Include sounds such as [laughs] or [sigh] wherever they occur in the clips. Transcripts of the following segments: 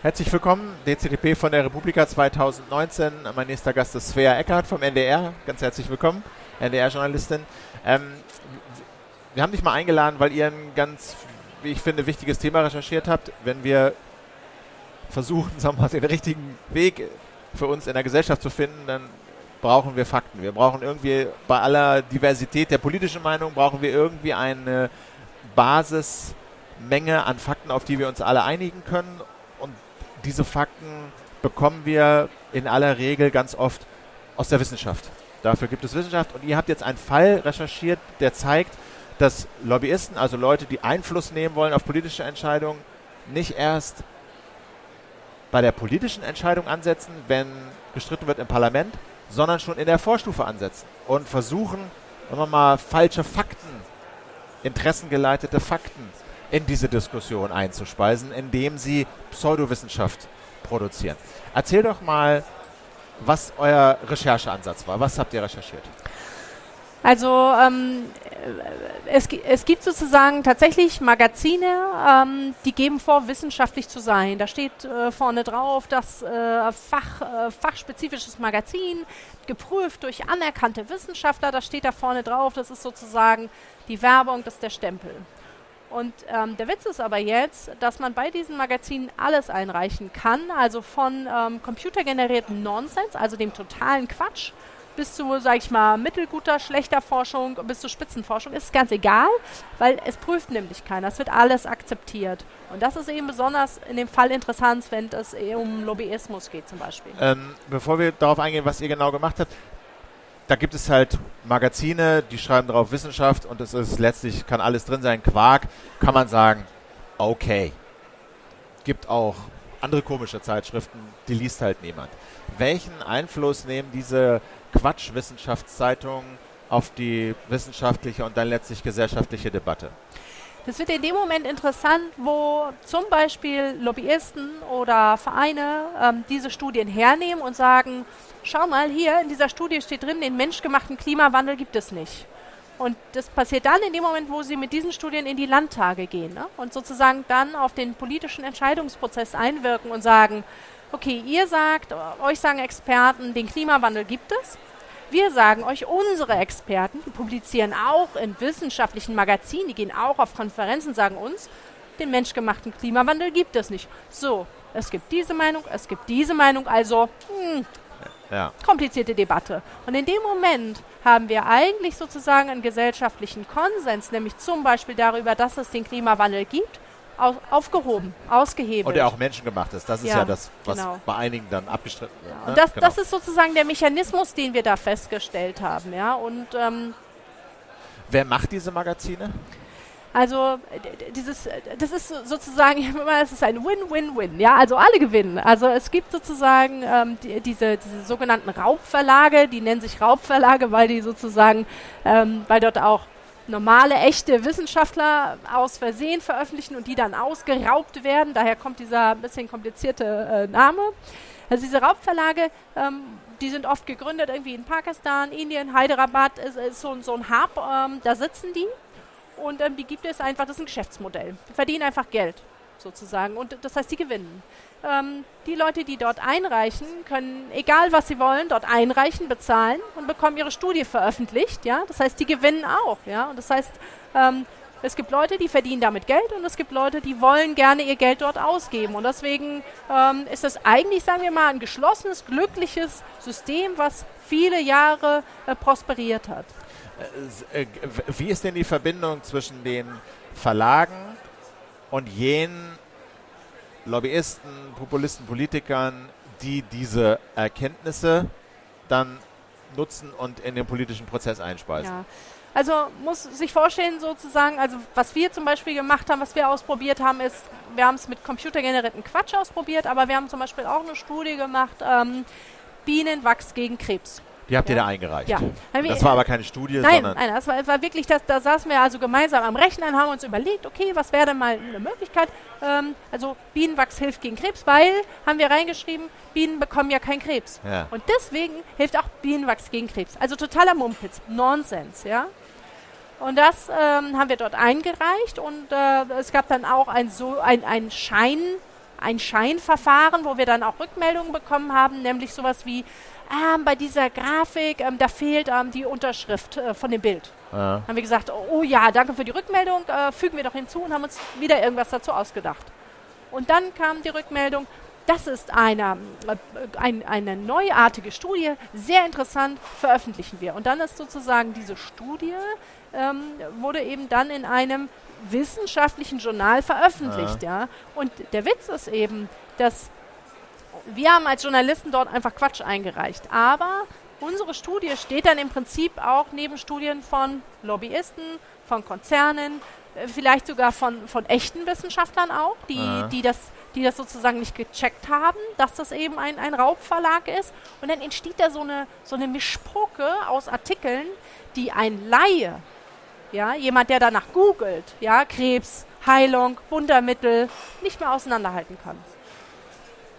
Herzlich willkommen, DCDP von der Republika 2019. Mein nächster Gast ist Svea Eckhardt vom NDR. Ganz herzlich willkommen, NDR-Journalistin. Ähm, wir haben dich mal eingeladen, weil ihr ein ganz, wie ich finde, wichtiges Thema recherchiert habt. Wenn wir versuchen, sagen wir mal, den richtigen Weg für uns in der Gesellschaft zu finden, dann brauchen wir Fakten. Wir brauchen irgendwie bei aller Diversität der politischen Meinung brauchen wir irgendwie eine Basismenge an Fakten, auf die wir uns alle einigen können. Diese Fakten bekommen wir in aller Regel ganz oft aus der Wissenschaft. Dafür gibt es Wissenschaft. Und ihr habt jetzt einen Fall recherchiert, der zeigt, dass Lobbyisten, also Leute, die Einfluss nehmen wollen auf politische Entscheidungen, nicht erst bei der politischen Entscheidung ansetzen, wenn gestritten wird im Parlament, sondern schon in der Vorstufe ansetzen und versuchen, wenn man mal falsche Fakten, interessengeleitete Fakten in diese Diskussion einzuspeisen, indem sie Pseudowissenschaft produzieren. Erzähl doch mal, was euer Rechercheansatz war. Was habt ihr recherchiert? Also ähm, es, es, gibt sozusagen tatsächlich Magazine, ähm, die geben vor, wissenschaftlich zu sein. Da steht äh, vorne drauf, das äh, Fach, äh, fachspezifisches Magazin, geprüft durch anerkannte Wissenschaftler. Das steht da vorne drauf. Das ist sozusagen die Werbung, das ist der Stempel. Und ähm, der Witz ist aber jetzt, dass man bei diesen Magazinen alles einreichen kann, also von ähm, computergenerierten Nonsens, also dem totalen Quatsch, bis zu, sag ich mal, mittelguter, schlechter Forschung, bis zu Spitzenforschung, ist ganz egal, weil es prüft nämlich keiner. Es wird alles akzeptiert. Und das ist eben besonders in dem Fall interessant, wenn es um Lobbyismus geht zum Beispiel. Ähm, bevor wir darauf eingehen, was ihr genau gemacht habt, da gibt es halt Magazine, die schreiben drauf Wissenschaft und es ist letztlich, kann alles drin sein, Quark, kann man sagen, okay. Gibt auch andere komische Zeitschriften, die liest halt niemand. Welchen Einfluss nehmen diese Quatsch-Wissenschaftszeitungen auf die wissenschaftliche und dann letztlich gesellschaftliche Debatte? Das wird in dem Moment interessant, wo zum Beispiel Lobbyisten oder Vereine ähm, diese Studien hernehmen und sagen, schau mal, hier in dieser Studie steht drin, den menschgemachten Klimawandel gibt es nicht. Und das passiert dann in dem Moment, wo sie mit diesen Studien in die Landtage gehen ne? und sozusagen dann auf den politischen Entscheidungsprozess einwirken und sagen, okay, ihr sagt, euch sagen Experten, den Klimawandel gibt es. Wir sagen euch, unsere Experten, die publizieren auch in wissenschaftlichen Magazinen, die gehen auch auf Konferenzen, sagen uns, den menschgemachten Klimawandel gibt es nicht. So, es gibt diese Meinung, es gibt diese Meinung, also mh, hm, ja. komplizierte Debatte. Und in dem Moment haben wir eigentlich sozusagen einen gesellschaftlichen Konsens, nämlich zum Beispiel darüber, dass es den Klimawandel gibt auf, aufgehoben, ausgehebelt. Und der auch menschengemacht ist. Das ist ja, ja das, was genau. bei einigen dann abgestritten wird. Ja, ne? das, genau. das ist sozusagen der Mechanismus, den wir da festgestellt haben. Ja? Und, ähm, Wer macht diese Magazine? Also dieses, das ist sozusagen, [laughs] es ist ein Win-Win-Win, ja, also alle gewinnen. Also es gibt sozusagen ähm, die, diese, diese sogenannten Raubverlage, die nennen sich Raubverlage, weil die sozusagen, ähm, weil dort auch normale, echte Wissenschaftler aus Versehen veröffentlichen und die dann ausgeraubt werden. Daher kommt dieser ein bisschen komplizierte äh, Name. Also diese Raubverlage, ähm, die sind oft gegründet irgendwie in Pakistan, Indien, Hyderabad ist, ist so, so, ein Hub, ähm, da sitzen die und ähm, die gibt es einfach, das ist ein Geschäftsmodell. Die verdienen einfach Geld sozusagen und das heißt, die gewinnen. Ähm, die Leute, die dort einreichen, können, egal was sie wollen, dort einreichen, bezahlen und bekommen ihre Studie veröffentlicht. Ja? Das heißt, die gewinnen auch. Ja? Und das heißt, ähm, es gibt Leute, die verdienen damit Geld und es gibt Leute, die wollen gerne ihr Geld dort ausgeben. Und deswegen ähm, ist das eigentlich, sagen wir mal, ein geschlossenes, glückliches System, was viele Jahre äh, prosperiert hat. Äh, äh, wie ist denn die Verbindung zwischen den Verlagen und jenen Lobbyisten, Populisten, Politikern, die diese Erkenntnisse dann nutzen und in den politischen Prozess einspeisen. Ja. Also muss sich vorstellen sozusagen, also was wir zum Beispiel gemacht haben, was wir ausprobiert haben, ist, wir haben es mit computergenerierten Quatsch ausprobiert, aber wir haben zum Beispiel auch eine Studie gemacht, ähm, Bienenwachs gegen Krebs. Die habt ihr da eingereicht. Ja. Das war aber keine Studie, nein, sondern. Nein, das war, war wirklich, das, da saßen wir also gemeinsam am Rechnen, haben uns überlegt, okay, was wäre denn mal eine Möglichkeit? Ähm, also Bienenwachs hilft gegen Krebs, weil, haben wir reingeschrieben, Bienen bekommen ja keinen Krebs. Ja. Und deswegen hilft auch Bienenwachs gegen Krebs. Also totaler Mumpitz, Nonsens, ja. Und das ähm, haben wir dort eingereicht und äh, es gab dann auch ein, so, ein, ein Schein, ein Scheinverfahren, wo wir dann auch Rückmeldungen bekommen haben, nämlich sowas wie, ähm, bei dieser Grafik, ähm, da fehlt ähm, die Unterschrift äh, von dem Bild. Ja. Haben wir gesagt, oh, ja, danke für die Rückmeldung, äh, fügen wir doch hinzu und haben uns wieder irgendwas dazu ausgedacht. Und dann kam die Rückmeldung, das ist eine, äh, ein, eine neuartige Studie, sehr interessant, veröffentlichen wir. Und dann ist sozusagen diese Studie, ähm, wurde eben dann in einem wissenschaftlichen Journal veröffentlicht. Ja. ja. Und der Witz ist eben, dass wir haben als Journalisten dort einfach Quatsch eingereicht. Aber unsere Studie steht dann im Prinzip auch neben Studien von Lobbyisten, von Konzernen, äh, vielleicht sogar von, von echten Wissenschaftlern auch, die, die, das, die das sozusagen nicht gecheckt haben, dass das eben ein, ein Raubverlag ist. Und dann entsteht da so eine, so eine Mischpoke aus Artikeln, die ein Laie, ja, jemand, der danach googelt, ja, Krebs, Heilung, Wundermittel, nicht mehr auseinanderhalten kann.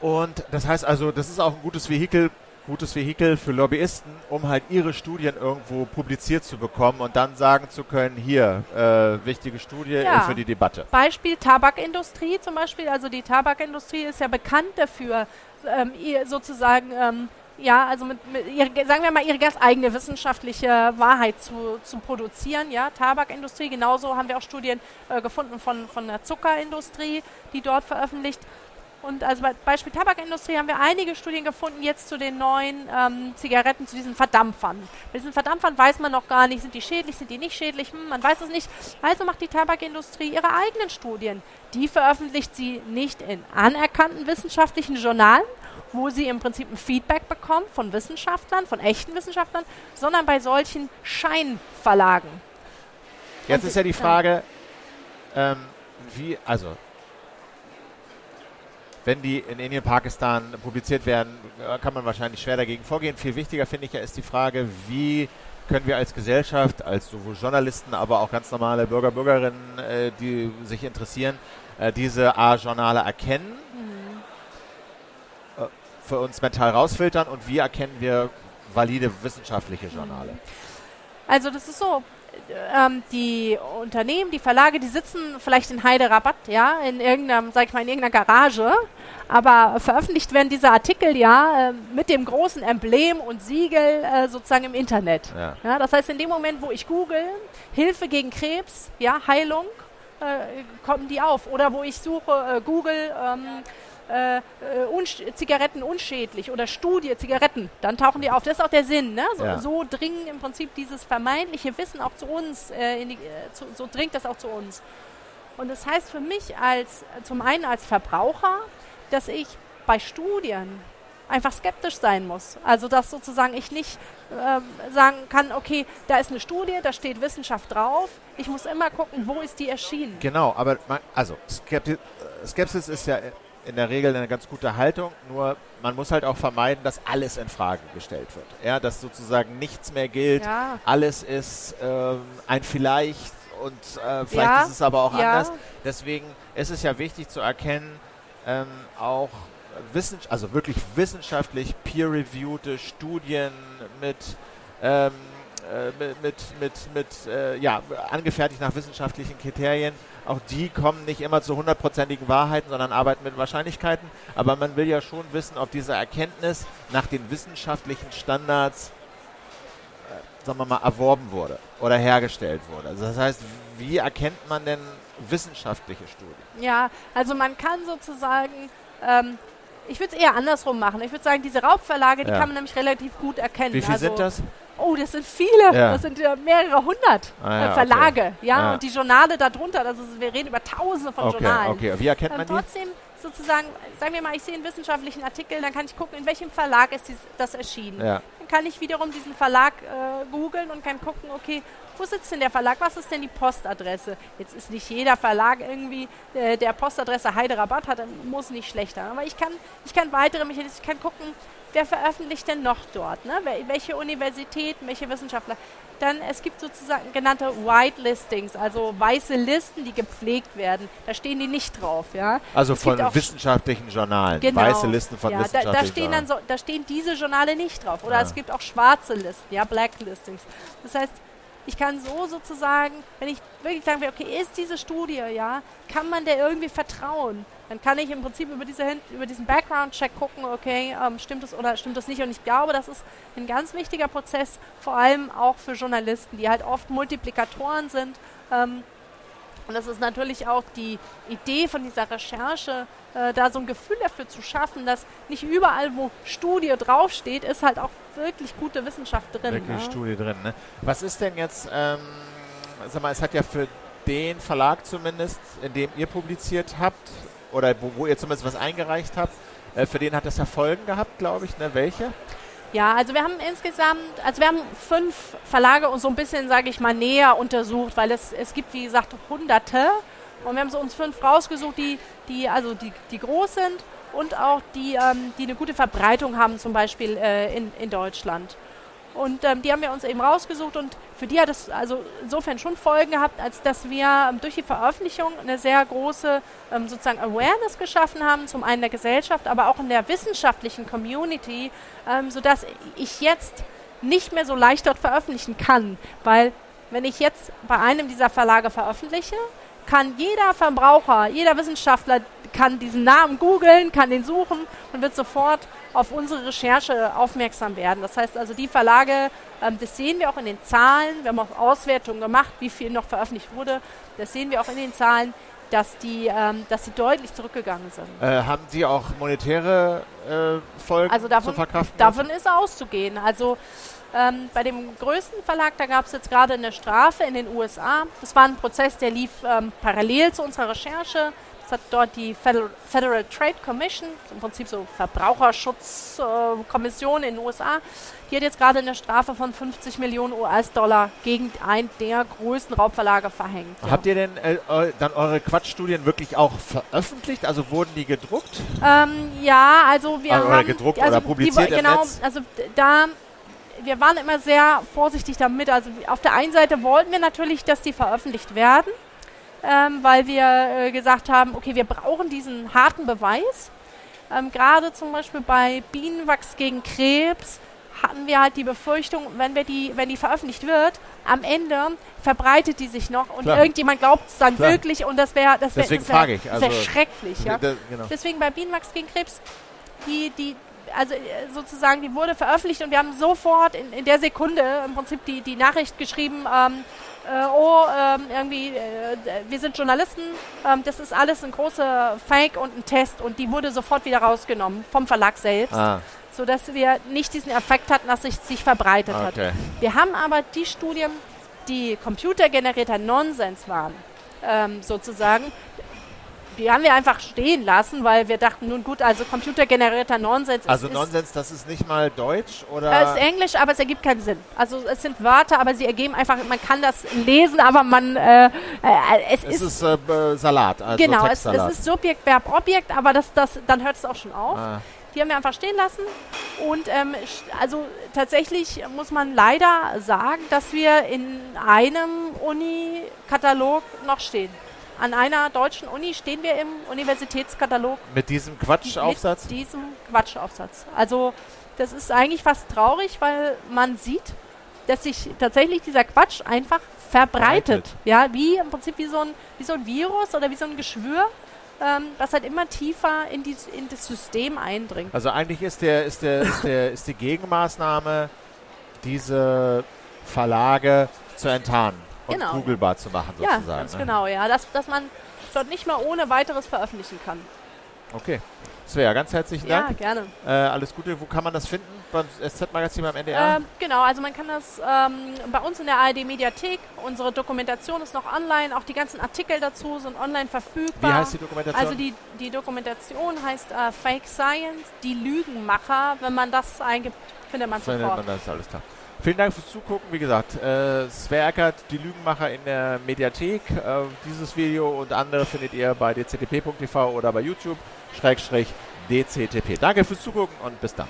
Und das heißt also, das ist auch ein gutes Vehikel, gutes Vehikel für Lobbyisten, um halt ihre Studien irgendwo publiziert zu bekommen und dann sagen zu können, hier, äh, wichtige Studie ja. für die Debatte. Beispiel Tabakindustrie zum Beispiel. Also die Tabakindustrie ist ja bekannt dafür, ähm, sozusagen ähm, ja, also mit, mit ihre, sagen wir mal, ihre ganz eigene wissenschaftliche Wahrheit zu, zu produzieren. Ja, Tabakindustrie, genauso haben wir auch Studien äh, gefunden von, von der Zuckerindustrie, die dort veröffentlicht. Und also bei Beispiel Tabakindustrie haben wir einige Studien gefunden jetzt zu den neuen ähm, Zigaretten, zu diesen Verdampfern. Bei diesen Verdampfern weiß man noch gar nicht, sind die schädlich, sind die nicht schädlich, hm, man weiß es nicht. Also macht die Tabakindustrie ihre eigenen Studien. Die veröffentlicht sie nicht in anerkannten wissenschaftlichen Journalen, wo sie im Prinzip ein Feedback bekommt von Wissenschaftlern, von echten Wissenschaftlern, sondern bei solchen Scheinverlagen. Jetzt Und ist ja die Frage, ähm, wie, also wenn die in Indien, Pakistan publiziert werden, äh, kann man wahrscheinlich schwer dagegen vorgehen. Viel wichtiger finde ich ja ist die Frage, wie können wir als Gesellschaft, als sowohl Journalisten, aber auch ganz normale Bürger, Bürgerinnen, äh, die sich interessieren, äh, diese A-Journale erkennen, mhm. äh, für uns mental rausfiltern und wie erkennen wir valide wissenschaftliche Journale? Also das ist so, ähm, die Unternehmen, die Verlage, die sitzen vielleicht in Heiderabatt, ja, in irgendeinem, sag ich mal, in irgendeiner Garage, aber veröffentlicht werden diese Artikel ja äh, mit dem großen Emblem und Siegel äh, sozusagen im Internet. Ja. ja. das heißt, in dem Moment, wo ich google, Hilfe gegen Krebs, ja, Heilung, äh, kommen die auf. Oder wo ich suche, äh, Google, ähm, äh, äh Zigaretten unschädlich oder Studie Zigaretten, dann tauchen die auf. Das ist auch der Sinn. Ne? So, ja. so dringen im Prinzip dieses vermeintliche Wissen auch zu uns, äh, die, äh, zu, so dringt das auch zu uns. Und das heißt für mich als zum einen als Verbraucher, dass ich bei Studien einfach skeptisch sein muss. Also dass sozusagen ich nicht äh, sagen kann, okay, da ist eine Studie, da steht Wissenschaft drauf. Ich muss immer gucken, wo ist die erschienen. Genau, aber man, also Skeptis, Skepsis ist ja in der Regel eine ganz gute Haltung, nur man muss halt auch vermeiden, dass alles in Frage gestellt wird. Ja, dass sozusagen nichts mehr gilt, ja. alles ist ähm, ein Vielleicht und äh, vielleicht ja. ist es aber auch ja. anders. Deswegen ist es ja wichtig zu erkennen, ähm, auch Wissens also wirklich wissenschaftlich peer-reviewte Studien mit ähm, äh, mit, mit, mit, mit äh, ja, angefertigt nach wissenschaftlichen Kriterien. Auch die kommen nicht immer zu hundertprozentigen Wahrheiten, sondern arbeiten mit Wahrscheinlichkeiten. Aber man will ja schon wissen, ob diese Erkenntnis nach den wissenschaftlichen Standards, äh, sagen wir mal, erworben wurde oder hergestellt wurde. Also das heißt, wie erkennt man denn wissenschaftliche Studien? Ja, also man kann sozusagen ähm, ich würde es eher andersrum machen. Ich würde sagen, diese Raubverlage, die ja. kann man nämlich relativ gut erkennen. Wie viele also, sind das? Oh, das sind viele. Ja. Das sind ja mehrere hundert ah, ja, äh, Verlage. Okay. Ja, ja, und die Journale darunter. Also wir reden über Tausende von okay, Journalen. Okay, wie erkennt man ähm, trotzdem sozusagen, sagen wir mal, ich sehe einen wissenschaftlichen Artikel, dann kann ich gucken, in welchem Verlag ist dies, das erschienen. Ja. Dann kann ich wiederum diesen Verlag äh, googeln und kann gucken, okay, wo sitzt denn der Verlag? Was ist denn die Postadresse? Jetzt ist nicht jeder Verlag irgendwie, äh, der Postadresse Heiderabatt hat, muss nicht schlechter. Aber ich kann, ich kann weitere Mechanismen, ich kann gucken, wer veröffentlicht denn noch dort? Ne? Welche Universitäten, welche Wissenschaftler? Dann, es gibt sozusagen genannte White Listings, also weiße Listen, die gepflegt werden. Da stehen die nicht drauf. Ja? Also es von wissenschaftlichen Journalen, genau, weiße Listen von ja, wissenschaftlichen da, da stehen Journalen. Dann so, da stehen diese Journale nicht drauf. Oder ja. es gibt auch schwarze Listen, ja, Black Listings. Das heißt, Ich kann so sozusagen, wenn ich wirklich sagen will, okay, ist diese Studie, ja, kann man der irgendwie vertrauen? Dann kann ich im Prinzip über, diese, über diesen Background-Check gucken, okay, ähm, stimmt das oder stimmt das nicht? Und ich glaube, das ist ein ganz wichtiger Prozess, vor allem auch für Journalisten, die halt oft Multiplikatoren sind. Ähm, und das ist natürlich auch die Idee von dieser Recherche, äh, da so ein Gefühl dafür zu schaffen, dass nicht überall, wo Studie draufsteht, ist halt auch wirklich gute Wissenschaft drin. Wirklich ne? Studie drin. Ne? Was ist denn jetzt, ähm, sag mal, es hat ja für den Verlag zumindest, in dem ihr publiziert habt, oder wo, wo ihr zumindest was eingereicht habt, äh, für den hat das ja Folgen gehabt, glaube ich. Ne? Welche? Ja, also wir haben insgesamt, also wir haben fünf Verlage und so ein bisschen, sage ich mal, näher untersucht, weil es, es gibt, wie gesagt, hunderte. Und wir haben so uns fünf rausgesucht, die, die also die, die groß sind und auch die, ähm, die eine gute Verbreitung haben, zum Beispiel äh, in, in Deutschland. Und ähm, die haben wir uns eben rausgesucht und für die hat es also insofern schon Folgen gehabt, als dass wir ähm, durch die Veröffentlichung eine sehr große ähm, sozusagen Awareness geschaffen haben, zum einen der Gesellschaft, aber auch in der wissenschaftlichen Community, ähm, sodass ich jetzt nicht mehr so leicht dort veröffentlichen kann, weil wenn ich jetzt bei einem dieser Verlage veröffentliche, kann jeder Verbraucher, jeder Wissenschaftler kann diesen Namen googeln, kann den suchen und wird sofort auf unsere Recherche aufmerksam werden. Das heißt also, die Verlage, ähm, das sehen wir auch in den Zahlen, wir haben auch Auswertungen gemacht, wie viel noch veröffentlicht wurde, das sehen wir auch in den Zahlen, dass die, ähm, dass sie deutlich zurückgegangen sind. Äh, haben Sie auch monetäre äh, Folgen also davon, zu verkraften? Davon ist auszugehen. Also ähm, bei dem größten Verlag, da gab es jetzt gerade eine Strafe in den USA. Das war ein Prozess, der lief ähm, parallel zu unserer Recherche. Es hat dort die Federal, Trade Commission, im Prinzip so Verbraucherschutzkommission in den USA, die hat jetzt gerade eine Strafe von 50 Millionen US-Dollar gegen einen der größten Raubverlage verhängt. Ja. Habt ihr denn äh, dann eure Quatschstudien wirklich auch veröffentlicht? Also wurden die gedruckt? Ähm, ja, also wir also, haben... gedruckt also oder publiziert die, Genau, also da wir waren immer sehr vorsichtig damit. Also auf der einen Seite wollten wir natürlich, dass die veröffentlicht werden ähm, weil wir äh, gesagt haben, okay, wir brauchen diesen harten Beweis. Ähm, Gerade zum Beispiel bei Bienenwachs gegen Krebs hatten wir halt die Befürchtung, wenn wir die, wenn die veröffentlicht wird, am Ende verbreitet die sich noch und Klar. irgendjemand glaubt es dann Klar. wirklich und das wäre das wäre wär, wär, wär also schrecklich. Ja? Da, genau. Deswegen bei Bienenwachs gegen Krebs, die, die, also äh, sozusagen, die wurde veröffentlicht und wir haben sofort in, in der Sekunde im Prinzip die, die Nachricht geschrieben, ähm, äh, oh, ähm, irgendwie, äh, wir sind Journalisten, ähm, das ist alles ein großer Fake und ein Test und die wurde sofort wieder rausgenommen vom Verlag selbst. Ah. Sodass wir nicht diesen Effekt hatten, dass es sich verbreitet okay. hat. Wir haben aber die Studien, die computergenerierter Nonsens waren, ähm, sozusagen, die haben wir einfach stehen lassen, weil wir dachten, nun gut, also computergenerierter Nonsens ist. Also Nonsens, das ist nicht mal Deutsch oder? Es ist Englisch, aber es ergibt keinen Sinn. Also es sind Wörter, aber sie ergeben einfach, man kann das lesen, aber man äh, äh, es, es, ist, ist äh, Salat. Also genau, es, es, ist Subjekt, Verb, Objekt, aber das, das, dann hört es auch schon auf. Ah. Die haben wir einfach stehen lassen. Und ähm, also tatsächlich muss man leider sagen, dass wir in einem Uni-Katalog noch stehen an einer deutschen Uni stehen wir im Universitätskatalog. Mit diesem Quatschaufsatz? Mit diesem Quatschaufsatz. Also das ist eigentlich fast traurig, weil man sieht, dass sich tatsächlich dieser Quatsch einfach verbreitet. verbreitet. Ja, wie im Prinzip wie so ein, wie so ein Virus oder wie so ein Geschwür, ähm, was halt immer tiefer in, die, in das System eindringt. Also eigentlich ist, der, ist, der, ist, der, ist die Gegenmaßnahme, diese Verlage zu enttarnen und genau. googelbar zu machen sozusagen. Ja, ganz ne? genau, ja. Dass, dass man dort nicht mal ohne weiteres veröffentlichen kann. Okay. Svea, ganz herzlichen Dank. Ja, gerne. Äh, alles Gute. Wo kann man das finden? Beim SZ-Magazin beim NDR? Ähm, genau, also man kann das ähm, bei uns in der ARD-Mediathek. Unsere Dokumentation ist noch online. Auch die ganzen Artikel dazu sind online verfügbar. Wie heißt die Dokumentation? Also die, die Dokumentation heißt äh, Fake Science, die Lügenmacher. Wenn man das eingibt, findet man sofort. Findet man das, alles klar. Vielen Dank fürs Zugucken. Wie gesagt, äh, Sven Eckert, die Lügenmacher in der Mediathek. Äh, dieses Video und andere findet ihr bei dctp.tv oder bei YouTube, Schrägstrich DCTP. Danke fürs Zugucken und bis dann.